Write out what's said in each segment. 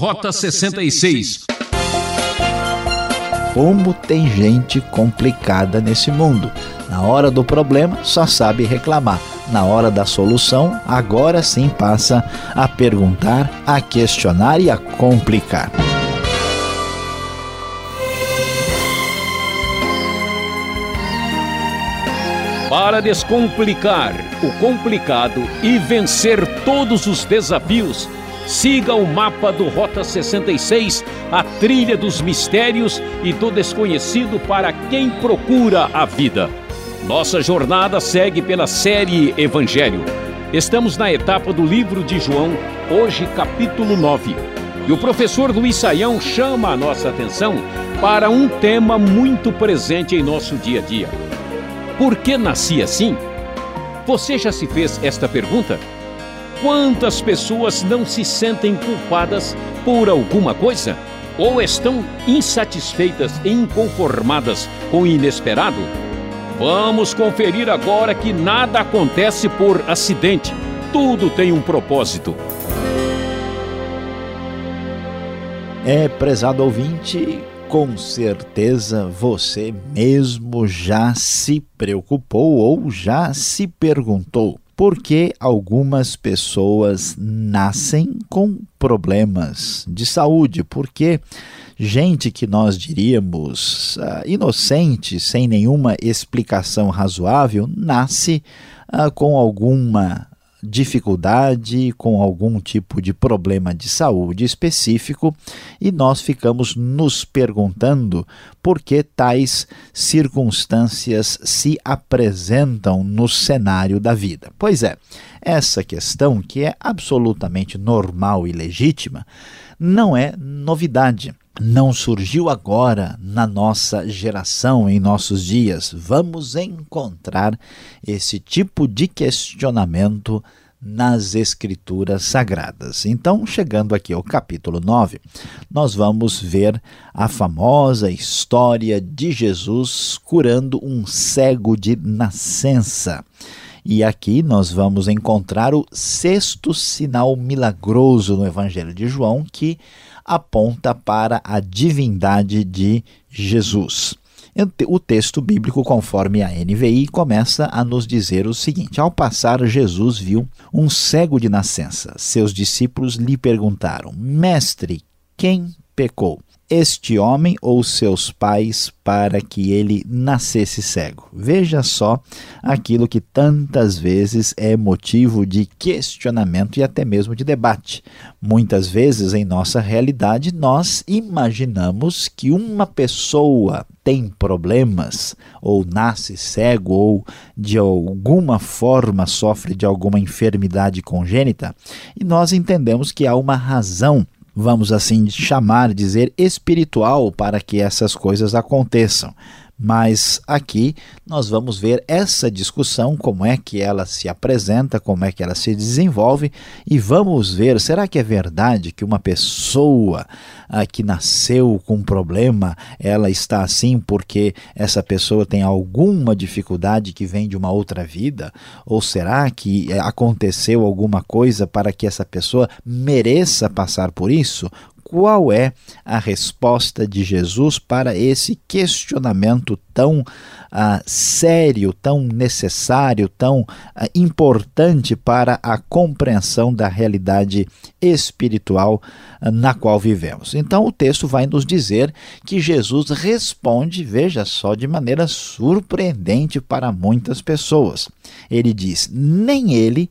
Rota 66. Como tem gente complicada nesse mundo. Na hora do problema, só sabe reclamar. Na hora da solução, agora sim passa a perguntar, a questionar e a complicar. Para descomplicar o complicado e vencer todos os desafios, siga o mapa do Rota 66, a trilha dos mistérios e do desconhecido para quem procura a vida. Nossa jornada segue pela série Evangelho. Estamos na etapa do livro de João, hoje capítulo 9. E o professor Luiz Saião chama a nossa atenção para um tema muito presente em nosso dia a dia por que nasci assim? Você já se fez esta pergunta? Quantas pessoas não se sentem culpadas por alguma coisa? Ou estão insatisfeitas e inconformadas com o inesperado? Vamos conferir agora que nada acontece por acidente. Tudo tem um propósito. É, prezado ouvinte, com certeza você mesmo já se preocupou ou já se perguntou por que algumas pessoas nascem com problemas de saúde, porque gente que nós diríamos uh, inocente, sem nenhuma explicação razoável, nasce uh, com alguma dificuldade, com algum tipo de problema de saúde específico, e nós ficamos nos perguntando por que tais circunstâncias se apresentam no cenário da vida. Pois é, essa questão, que é absolutamente normal e legítima, não é novidade não surgiu agora na nossa geração, em nossos dias. Vamos encontrar esse tipo de questionamento nas Escrituras Sagradas. Então, chegando aqui ao capítulo 9, nós vamos ver a famosa história de Jesus curando um cego de nascença. E aqui nós vamos encontrar o sexto sinal milagroso no Evangelho de João, que aponta para a divindade de Jesus. O texto bíblico, conforme a NVI, começa a nos dizer o seguinte: Ao passar, Jesus viu um cego de nascença. Seus discípulos lhe perguntaram: Mestre, quem pecou? Este homem ou seus pais para que ele nascesse cego. Veja só aquilo que tantas vezes é motivo de questionamento e até mesmo de debate. Muitas vezes em nossa realidade nós imaginamos que uma pessoa tem problemas ou nasce cego ou de alguma forma sofre de alguma enfermidade congênita e nós entendemos que há uma razão vamos assim chamar, dizer, espiritual para que essas coisas aconteçam. Mas aqui nós vamos ver essa discussão, como é que ela se apresenta, como é que ela se desenvolve, e vamos ver: será que é verdade que uma pessoa ah, que nasceu com um problema, ela está assim porque essa pessoa tem alguma dificuldade que vem de uma outra vida? Ou será que eh, aconteceu alguma coisa para que essa pessoa mereça passar por isso? Qual é a resposta de Jesus para esse questionamento tão ah, sério, tão necessário, tão ah, importante para a compreensão da realidade espiritual ah, na qual vivemos. Então, o texto vai nos dizer que Jesus responde, veja só, de maneira surpreendente para muitas pessoas. Ele diz: nem ele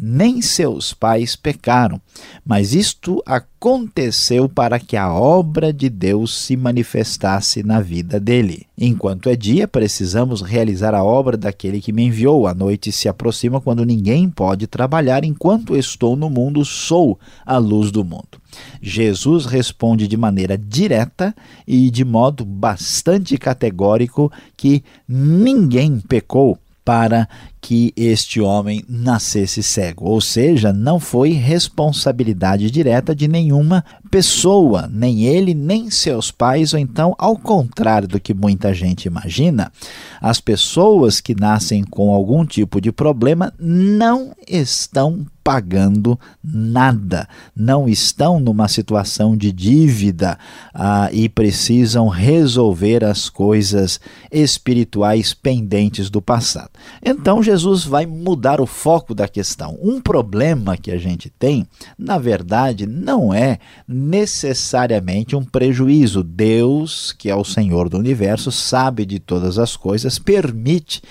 nem seus pais pecaram, mas isto aconteceu para que a obra de Deus se manifestasse na vida dele. Enquanto é dia, precisamos realizar a obra daquele que me enviou. A noite se aproxima quando ninguém pode trabalhar. Enquanto estou no mundo, sou a luz do mundo. Jesus responde de maneira direta e de modo bastante categórico que ninguém pecou para que este homem nascesse cego. Ou seja, não foi responsabilidade direta de nenhuma pessoa, nem ele, nem seus pais, ou então, ao contrário do que muita gente imagina, as pessoas que nascem com algum tipo de problema não estão pagando nada, não estão numa situação de dívida ah, e precisam resolver as coisas espirituais pendentes do passado. Então Jesus vai mudar o foco da questão. Um problema que a gente tem, na verdade, não é necessariamente um prejuízo. Deus, que é o Senhor do universo, sabe de todas as coisas, permite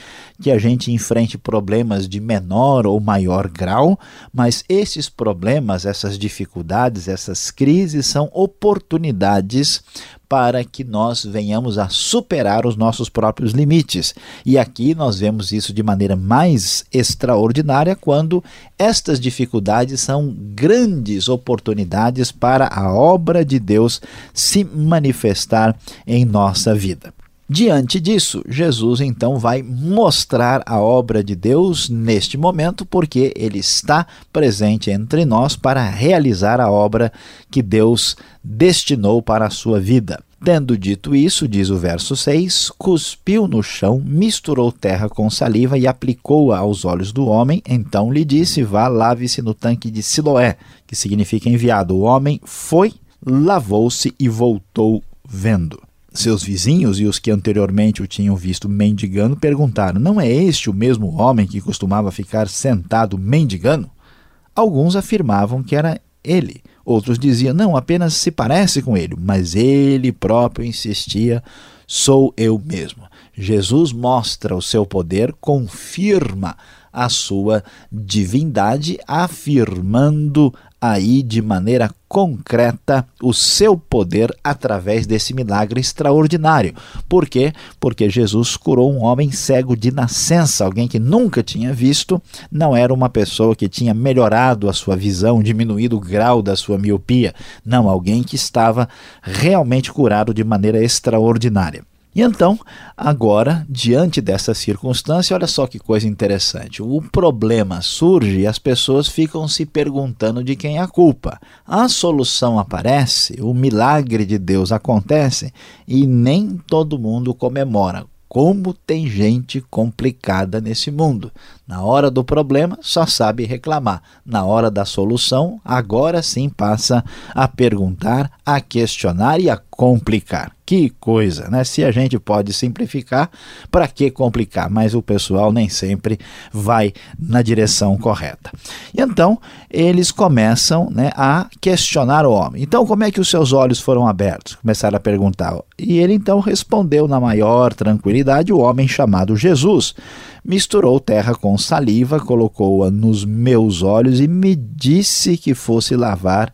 que a gente enfrente problemas de menor ou maior grau, mas esses problemas, essas dificuldades, essas crises são oportunidades para que nós venhamos a superar os nossos próprios limites. E aqui nós vemos isso de maneira mais extraordinária quando estas dificuldades são grandes oportunidades para a obra de Deus se manifestar em nossa vida. Diante disso, Jesus então vai mostrar a obra de Deus neste momento, porque ele está presente entre nós para realizar a obra que Deus destinou para a sua vida. Tendo dito isso, diz o verso 6, cuspiu no chão, misturou terra com saliva e aplicou-a aos olhos do homem. Então lhe disse: Vá, lave-se no tanque de Siloé, que significa enviado. O homem foi, lavou-se e voltou vendo. Seus vizinhos e os que anteriormente o tinham visto mendigando perguntaram: Não é este o mesmo homem que costumava ficar sentado mendigando? Alguns afirmavam que era ele. Outros diziam: Não, apenas se parece com ele. Mas ele próprio insistia: Sou eu mesmo. Jesus mostra o seu poder, confirma a sua divindade, afirmando aí de maneira concreta o seu poder através desse milagre extraordinário. Por quê? Porque Jesus curou um homem cego de nascença, alguém que nunca tinha visto, não era uma pessoa que tinha melhorado a sua visão, diminuído o grau da sua miopia, não, alguém que estava realmente curado de maneira extraordinária. E então, agora, diante dessa circunstância, olha só que coisa interessante. O problema surge e as pessoas ficam se perguntando de quem é a culpa. A solução aparece, o milagre de Deus acontece e nem todo mundo comemora. Como tem gente complicada nesse mundo. Na hora do problema, só sabe reclamar. Na hora da solução, agora sim passa a perguntar, a questionar e a complicar. Que coisa, né? Se a gente pode simplificar, para que complicar? Mas o pessoal nem sempre vai na direção correta. E então eles começam né, a questionar o homem. Então, como é que os seus olhos foram abertos? Começaram a perguntar. E ele então respondeu na maior tranquilidade: o homem chamado Jesus misturou terra com saliva, colocou-a nos meus olhos e me disse que fosse lavar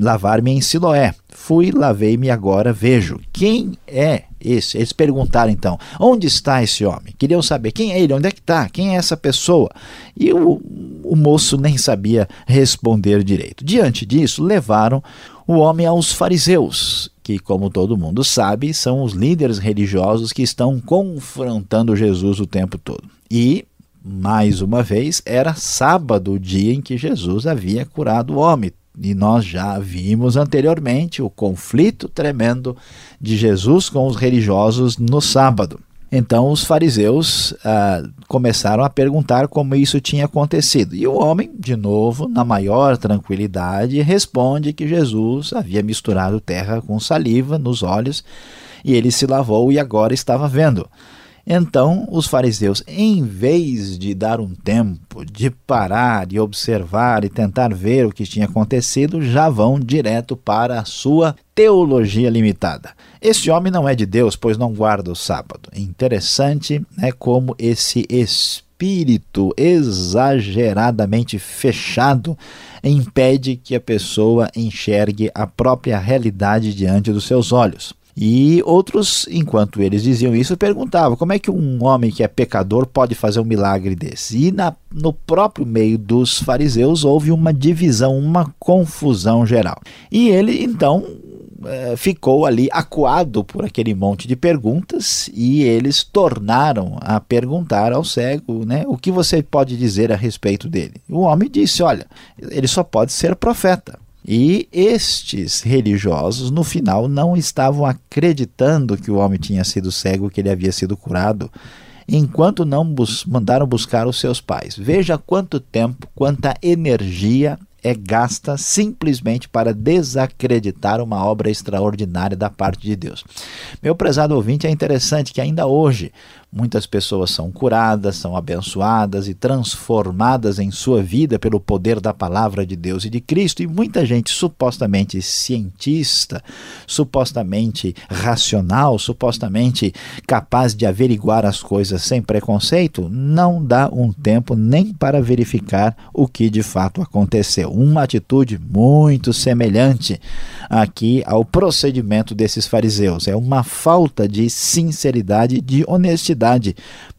lavar-me em Siloé. Fui, lavei-me agora vejo. Quem é esse? Eles perguntaram então: onde está esse homem? Queriam saber quem é ele, onde é que está, quem é essa pessoa? E o, o moço nem sabia responder direito. Diante disso, levaram o homem aos fariseus, que, como todo mundo sabe, são os líderes religiosos que estão confrontando Jesus o tempo todo. E mais uma vez, era sábado o dia em que Jesus havia curado o homem. E nós já vimos anteriormente o conflito tremendo de Jesus com os religiosos no sábado. Então os fariseus ah, começaram a perguntar como isso tinha acontecido. E o homem, de novo, na maior tranquilidade, responde que Jesus havia misturado terra com saliva nos olhos e ele se lavou e agora estava vendo. Então, os fariseus, em vez de dar um tempo, de parar, de observar e tentar ver o que tinha acontecido, já vão direto para a sua teologia limitada. Esse homem não é de Deus, pois não guarda o sábado. Interessante é como esse espírito exageradamente fechado impede que a pessoa enxergue a própria realidade diante dos seus olhos. E outros, enquanto eles diziam isso, perguntavam como é que um homem que é pecador pode fazer um milagre desse. E na, no próprio meio dos fariseus houve uma divisão, uma confusão geral. E ele então eh, ficou ali acuado por aquele monte de perguntas e eles tornaram a perguntar ao cego, né, o que você pode dizer a respeito dele? O homem disse, olha, ele só pode ser profeta. E estes religiosos, no final, não estavam acreditando que o homem tinha sido cego, que ele havia sido curado. enquanto não bus mandaram buscar os seus pais. Veja quanto tempo, quanta energia é gasta simplesmente para desacreditar uma obra extraordinária da parte de Deus. Meu prezado ouvinte, é interessante que ainda hoje Muitas pessoas são curadas, são abençoadas e transformadas em sua vida pelo poder da palavra de Deus e de Cristo, e muita gente supostamente cientista, supostamente racional, supostamente capaz de averiguar as coisas sem preconceito, não dá um tempo nem para verificar o que de fato aconteceu. Uma atitude muito semelhante aqui ao procedimento desses fariseus. É uma falta de sinceridade, de honestidade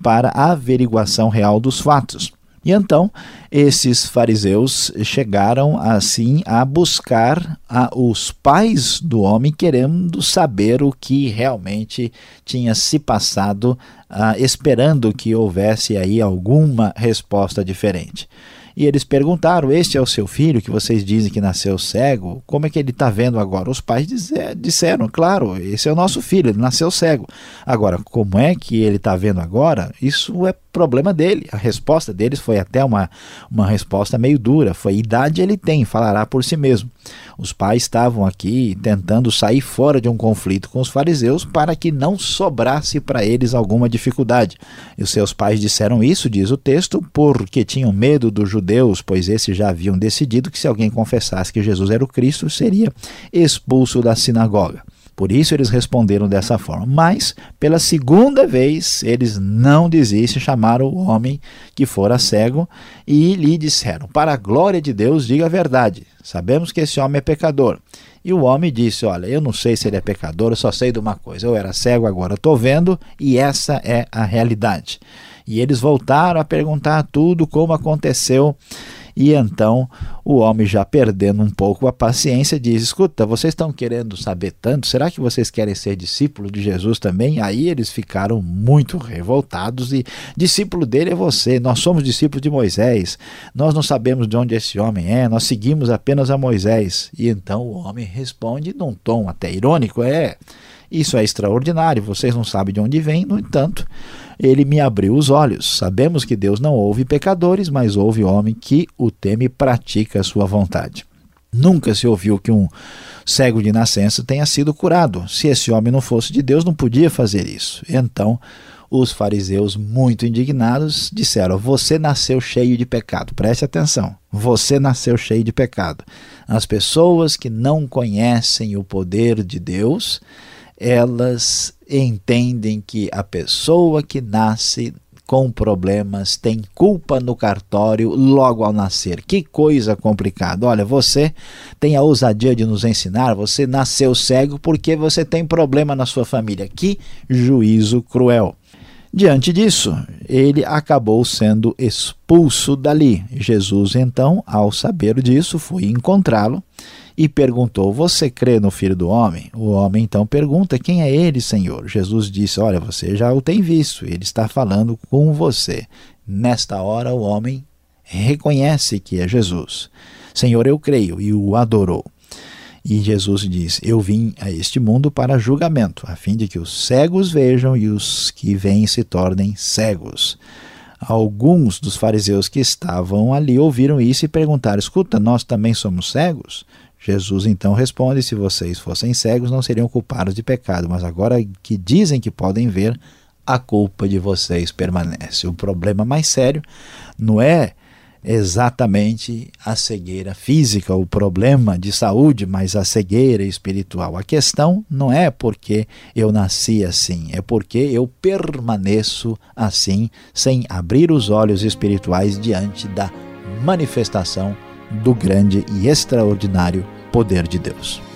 para a averiguação real dos fatos. E então esses fariseus chegaram assim a buscar a, os pais do homem, querendo saber o que realmente tinha se passado, uh, esperando que houvesse aí alguma resposta diferente. E eles perguntaram: Este é o seu filho que vocês dizem que nasceu cego? Como é que ele está vendo agora? Os pais disseram: Claro, esse é o nosso filho, ele nasceu cego. Agora, como é que ele está vendo agora? Isso é problema dele. A resposta deles foi até uma, uma resposta meio dura: Foi idade ele tem, falará por si mesmo. Os pais estavam aqui tentando sair fora de um conflito com os fariseus para que não sobrasse para eles alguma dificuldade. E os seus pais disseram isso, diz o texto, porque tinham medo dos judeus, pois esses já haviam decidido que se alguém confessasse que Jesus era o Cristo, seria expulso da sinagoga. Por isso eles responderam dessa forma. Mas, pela segunda vez, eles não desistem, chamaram o homem que fora cego e lhe disseram: Para a glória de Deus, diga a verdade. Sabemos que esse homem é pecador. E o homem disse: Olha, eu não sei se ele é pecador, eu só sei de uma coisa. Eu era cego, agora estou vendo, e essa é a realidade. E eles voltaram a perguntar tudo como aconteceu e então o homem, já perdendo um pouco a paciência, diz: Escuta, vocês estão querendo saber tanto? Será que vocês querem ser discípulo de Jesus também? Aí eles ficaram muito revoltados e discípulo dele é você. Nós somos discípulos de Moisés. Nós não sabemos de onde esse homem é, nós seguimos apenas a Moisés. E então o homem responde num tom até irônico: É. Isso é extraordinário, vocês não sabem de onde vem, no entanto, ele me abriu os olhos. Sabemos que Deus não ouve pecadores, mas ouve homem que o teme e pratica a sua vontade. Nunca se ouviu que um cego de nascença tenha sido curado. Se esse homem não fosse de Deus, não podia fazer isso. Então, os fariseus, muito indignados, disseram: Você nasceu cheio de pecado. Preste atenção. Você nasceu cheio de pecado. As pessoas que não conhecem o poder de Deus elas entendem que a pessoa que nasce com problemas tem culpa no cartório logo ao nascer. Que coisa complicada. Olha, você tem a ousadia de nos ensinar, você nasceu cego porque você tem problema na sua família. Que juízo cruel. Diante disso, ele acabou sendo expulso dali. Jesus, então, ao saber disso, foi encontrá-lo e perguntou: Você crê no Filho do Homem? O homem então pergunta: Quem é ele, Senhor? Jesus disse: Olha, você já o tem visto, ele está falando com você. Nesta hora, o homem reconhece que é Jesus. Senhor, eu creio, e o adorou. E Jesus diz: Eu vim a este mundo para julgamento, a fim de que os cegos vejam e os que veem se tornem cegos. Alguns dos fariseus que estavam ali ouviram isso e perguntaram: Escuta, nós também somos cegos? Jesus então responde: Se vocês fossem cegos, não seriam culpados de pecado, mas agora que dizem que podem ver, a culpa de vocês permanece. O problema mais sério não é exatamente a cegueira física, o problema de saúde, mas a cegueira espiritual. A questão não é porque eu nasci assim, é porque eu permaneço assim, sem abrir os olhos espirituais diante da manifestação do grande e extraordinário poder de Deus.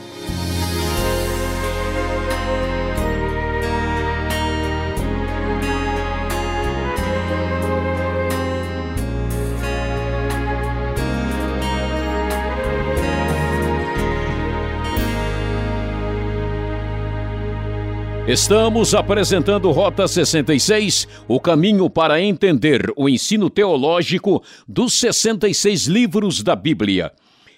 Estamos apresentando Rota 66, o caminho para entender o ensino teológico dos 66 livros da Bíblia.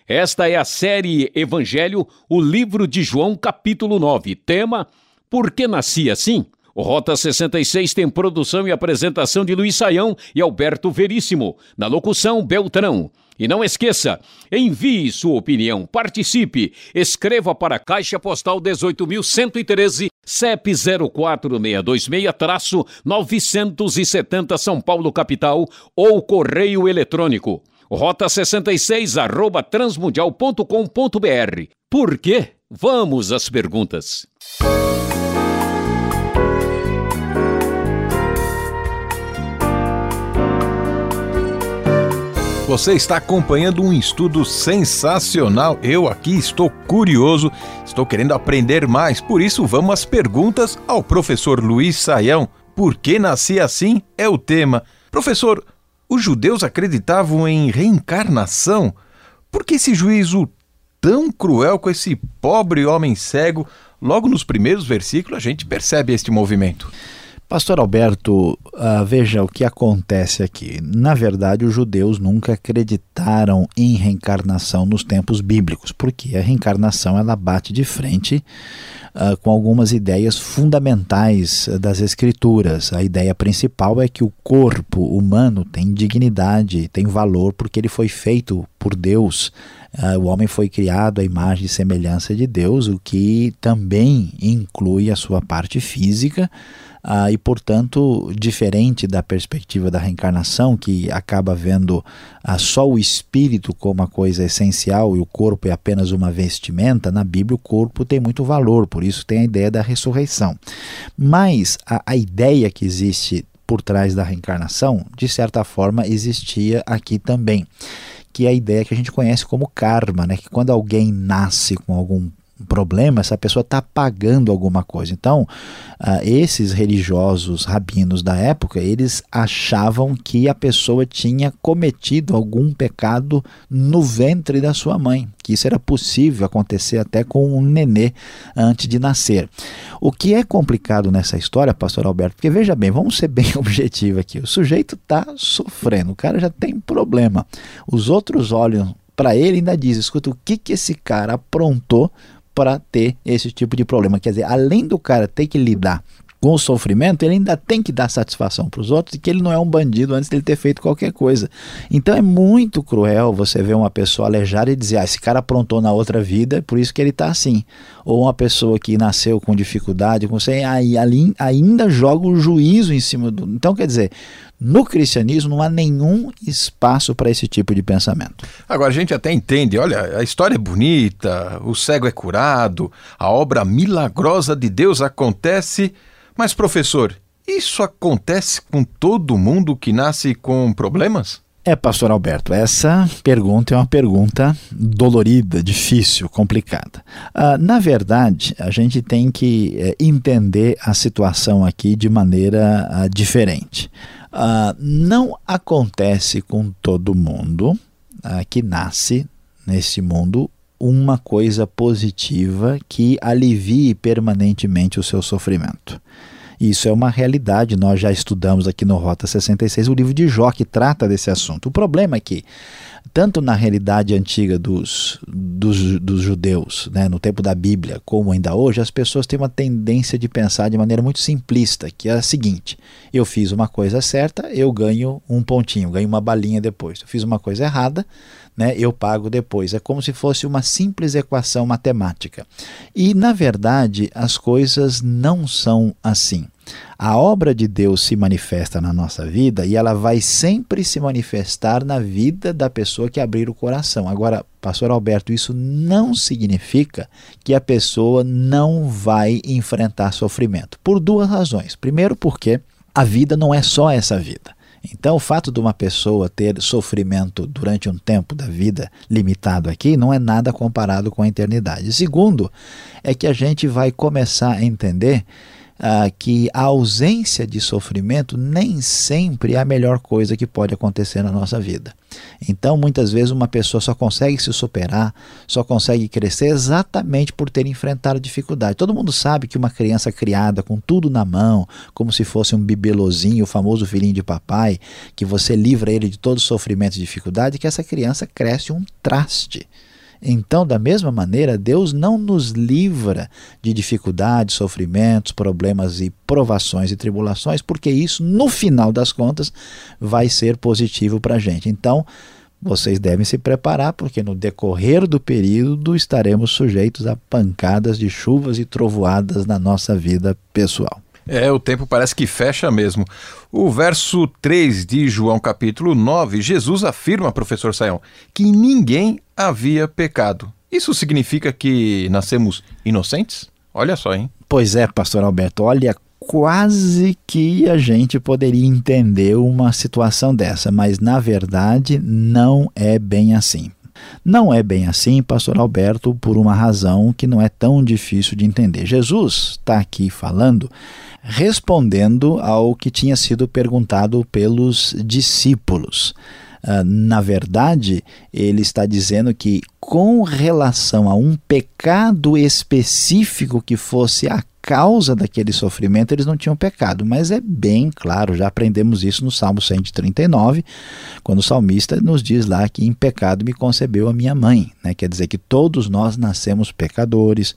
Esta é a série Evangelho, o livro de João, capítulo 9. Tema: Por que nasci assim? O Rota 66 tem produção e apresentação de Luiz Saião e Alberto Veríssimo. Na locução, Beltrão. E não esqueça, envie sua opinião, participe, escreva para a Caixa Postal 18.113, CEP 04626-970 São Paulo, capital, ou correio eletrônico. Rota 66, arroba transmundial.com.br. Por quê? Vamos às perguntas. Você está acompanhando um estudo sensacional. Eu aqui estou curioso, estou querendo aprender mais. Por isso, vamos às perguntas ao professor Luiz Saião. Por que nasci assim? É o tema. Professor, os judeus acreditavam em reencarnação? Por que esse juízo tão cruel com esse pobre homem cego? Logo nos primeiros versículos a gente percebe este movimento. Pastor Alberto, uh, veja o que acontece aqui. Na verdade, os judeus nunca acreditaram em reencarnação nos tempos bíblicos, porque a reencarnação ela bate de frente uh, com algumas ideias fundamentais das Escrituras. A ideia principal é que o corpo humano tem dignidade, tem valor, porque ele foi feito por Deus. Uh, o homem foi criado à imagem e semelhança de Deus, o que também inclui a sua parte física ah, e, portanto, diferente da perspectiva da reencarnação, que acaba vendo ah, só o espírito como uma coisa essencial e o corpo é apenas uma vestimenta, na Bíblia o corpo tem muito valor, por isso tem a ideia da ressurreição. Mas a, a ideia que existe por trás da reencarnação, de certa forma, existia aqui também que é a ideia que a gente conhece como karma, né? que quando alguém nasce com algum problema, essa pessoa está pagando alguma coisa. Então, uh, esses religiosos rabinos da época, eles achavam que a pessoa tinha cometido algum pecado no ventre da sua mãe, que isso era possível acontecer até com um nenê antes de nascer. O que é complicado nessa história, pastor Alberto, porque veja bem, vamos ser bem objetivos aqui. O sujeito está sofrendo, o cara já tem problema. Os outros olham para ele ainda dizem, escuta, o que, que esse cara aprontou para ter esse tipo de problema. Quer dizer, além do cara ter que lidar com o sofrimento, ele ainda tem que dar satisfação para os outros e que ele não é um bandido antes de ele ter feito qualquer coisa. Então é muito cruel você ver uma pessoa aleijada e dizer, ah, esse cara aprontou na outra vida, por isso que ele está assim. Ou uma pessoa que nasceu com dificuldade, com você, aí, ainda joga o juízo em cima do. Então, quer dizer, no cristianismo não há nenhum espaço para esse tipo de pensamento. Agora a gente até entende, olha, a história é bonita, o cego é curado, a obra milagrosa de Deus acontece mas, professor, isso acontece com todo mundo que nasce com problemas? É, pastor Alberto, essa pergunta é uma pergunta dolorida, difícil, complicada. Uh, na verdade, a gente tem que uh, entender a situação aqui de maneira uh, diferente. Ah, não acontece com todo mundo que nasce nesse mundo uma coisa positiva que alivie permanentemente o seu sofrimento. Isso é uma realidade, nós já estudamos aqui no Rota 66 o livro de Jó que trata desse assunto. O problema é que, tanto na realidade antiga dos, dos, dos judeus, né, no tempo da Bíblia, como ainda hoje, as pessoas têm uma tendência de pensar de maneira muito simplista, que é a seguinte: eu fiz uma coisa certa, eu ganho um pontinho, ganho uma balinha depois. Eu fiz uma coisa errada, né, eu pago depois. É como se fosse uma simples equação matemática. E, na verdade, as coisas não são assim. A obra de Deus se manifesta na nossa vida e ela vai sempre se manifestar na vida da pessoa que abrir o coração. Agora, pastor Alberto, isso não significa que a pessoa não vai enfrentar sofrimento. Por duas razões. Primeiro, porque a vida não é só essa vida. Então, o fato de uma pessoa ter sofrimento durante um tempo da vida limitado aqui não é nada comparado com a eternidade. Segundo, é que a gente vai começar a entender ah, que a ausência de sofrimento nem sempre é a melhor coisa que pode acontecer na nossa vida. Então, muitas vezes, uma pessoa só consegue se superar, só consegue crescer exatamente por ter enfrentado dificuldade. Todo mundo sabe que uma criança criada com tudo na mão, como se fosse um bibelozinho, o famoso filhinho de papai, que você livra ele de todo sofrimento e dificuldade, que essa criança cresce um traste Então, da mesma maneira, Deus não nos livra de dificuldades, sofrimentos, problemas e provações e tribulações, porque isso, no final das contas, vai ser positivo para a gente. Então, vocês devem se preparar, porque no decorrer do período estaremos sujeitos a pancadas de chuvas e trovoadas na nossa vida pessoal. É, o tempo parece que fecha mesmo. O verso 3 de João capítulo 9, Jesus afirma, professor Saião, que ninguém havia pecado. Isso significa que nascemos inocentes? Olha só, hein? Pois é, pastor Alberto, olha quase que a gente poderia entender uma situação dessa, mas na verdade não é bem assim. Não é bem assim, pastor Alberto, por uma razão que não é tão difícil de entender. Jesus está aqui falando respondendo ao que tinha sido perguntado pelos discípulos. Uh, na verdade, ele está dizendo que, com relação a um pecado específico que fosse a causa daquele sofrimento eles não tinham pecado. Mas é bem claro, já aprendemos isso no Salmo 139, quando o salmista nos diz lá que em pecado me concebeu a minha mãe. Né? Quer dizer que todos nós nascemos pecadores,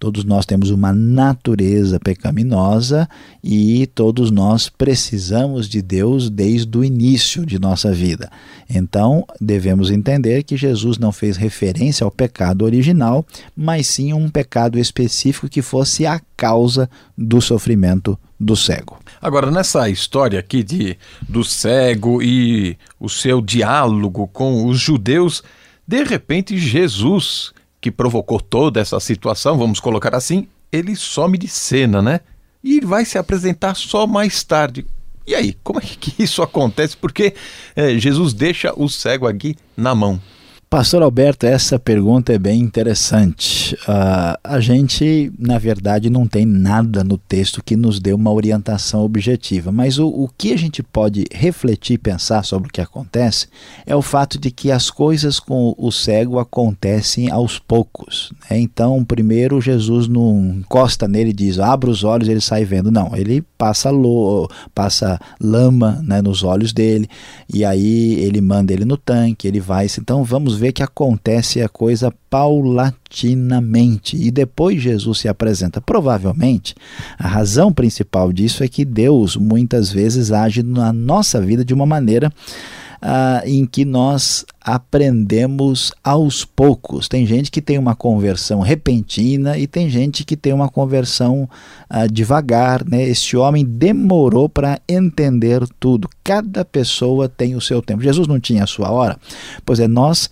todos nós temos uma natureza pecaminosa e todos nós precisamos de Deus desde o início de nossa vida. Então devemos entender que Jesus não fez referência ao pecado original, mas sim um pecado específico que fosse a causa do sofrimento do cego. Agora, nessa história aqui de, do cego e o seu diálogo com os judeus, de repente Jesus, que provocou toda essa situação, vamos colocar assim, ele some de cena, né? E vai se apresentar só mais tarde. E aí, como é que isso acontece? Porque é, Jesus deixa o cego aqui na mão. Pastor Alberto, essa pergunta é bem interessante. Uh, a gente, na verdade, não tem nada no texto que nos dê uma orientação objetiva, mas o, o que a gente pode refletir e pensar sobre o que acontece é o fato de que as coisas com o cego acontecem aos poucos. Né? Então, primeiro, Jesus não encosta nele e diz: abra os olhos, ele sai vendo. Não, ele passa, lo, passa lama né, nos olhos dele, e aí ele manda ele no tanque, ele vai. Então, vamos ver que acontece a coisa paulatinamente e depois Jesus se apresenta. Provavelmente, a razão principal disso é que Deus muitas vezes age na nossa vida de uma maneira ah, em que nós aprendemos aos poucos. Tem gente que tem uma conversão repentina e tem gente que tem uma conversão ah, devagar. Né? Este homem demorou para entender tudo. Cada pessoa tem o seu tempo. Jesus não tinha a sua hora. Pois é, nós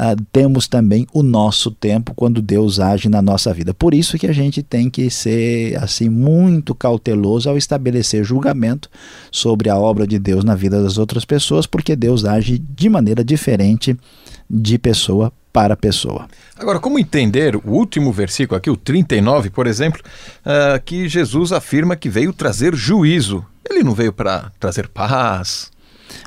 ah, temos também o nosso tempo quando Deus age na nossa vida. Por isso que a gente tem que ser assim muito cauteloso ao estabelecer julgamento sobre a obra de Deus na vida das outras pessoas, porque Deus age de maneira diferente de pessoa para pessoa. Agora, como entender o último versículo aqui, o 39, por exemplo, uh, que Jesus afirma que veio trazer juízo. Ele não veio para trazer paz,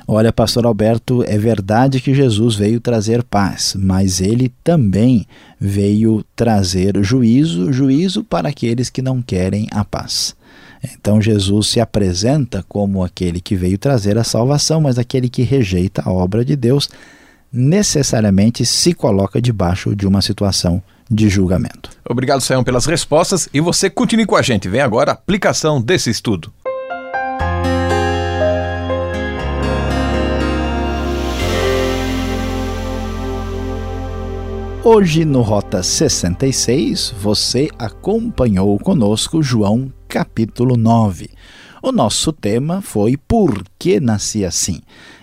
Olha, pastor Alberto, é verdade que Jesus veio trazer paz, mas ele também veio trazer juízo, juízo para aqueles que não querem a paz. Então Jesus se apresenta como aquele que veio trazer a salvação, mas aquele que rejeita a obra de Deus necessariamente se coloca debaixo de uma situação de julgamento. Obrigado, Sayão, pelas respostas e você continue com a gente. Vem agora a aplicação desse estudo. Hoje no Rota 66, você acompanhou conosco João capítulo 9. O nosso tema foi Por que nasci assim?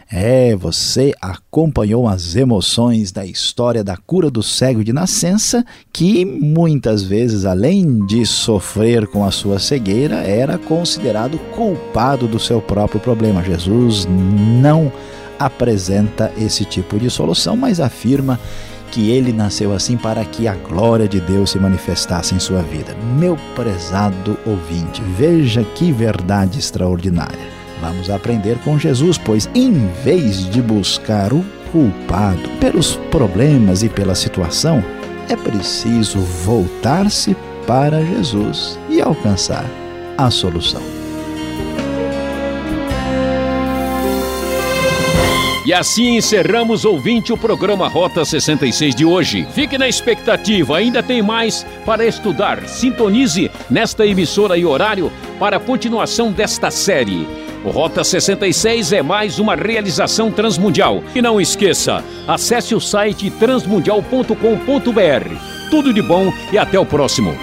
É, você acompanhou as emoções da história da cura do cego de nascença, que muitas vezes, além de sofrer com a sua cegueira, era considerado culpado do seu próprio problema. Jesus não apresenta esse tipo de solução, mas afirma que ele nasceu assim para que a glória de Deus se manifestasse em sua vida. Meu prezado ouvinte, veja que verdade extraordinária. Vamos aprender com Jesus, pois em vez de buscar o culpado pelos problemas e pela situação, é preciso voltar-se para Jesus e alcançar a solução. E assim encerramos, ouvinte, o programa Rota 66 de hoje. Fique na expectativa, ainda tem mais para estudar. Sintonize nesta emissora e horário para a continuação desta série. O Rota 66 é mais uma realização transmundial. E não esqueça, acesse o site transmundial.com.br. Tudo de bom e até o próximo.